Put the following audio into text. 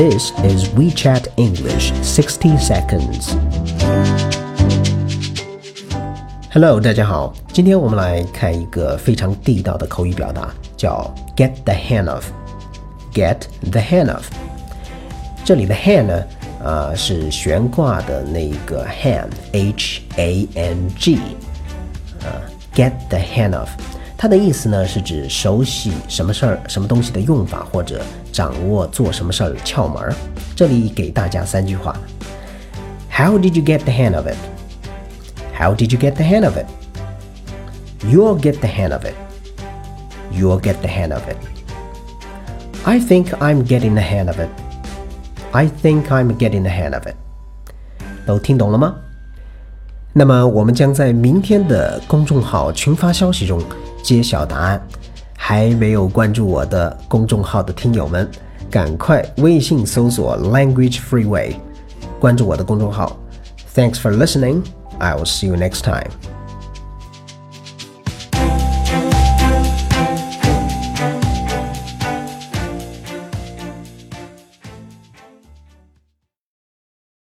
This is WeChat English 60 seconds. Hello，大家好，今天我们来看一个非常地道的口语表达，叫 get the hang of。get the hang of。这里的 hang 呢，呃，是悬挂的那个 hang，h a n g，呃，get the hang of。 它的意思呢，是指熟悉什么事儿、什么东西的用法，或者掌握做什么事儿窍门儿。这里给大家三句话：How did you get the hang of it? How did you get the hang of it? You'll get the hang of it. You'll get the hang of it. I think I'm getting the hang of it. I think I'm getting the hang of it. 都听懂了吗？那么我们将在明天的公众号群发消息中。揭晓答案，还没有关注我的公众号的听友们，赶快微信搜索 Language Freeway，关注我的公众号。Thanks for listening. I will see you next time.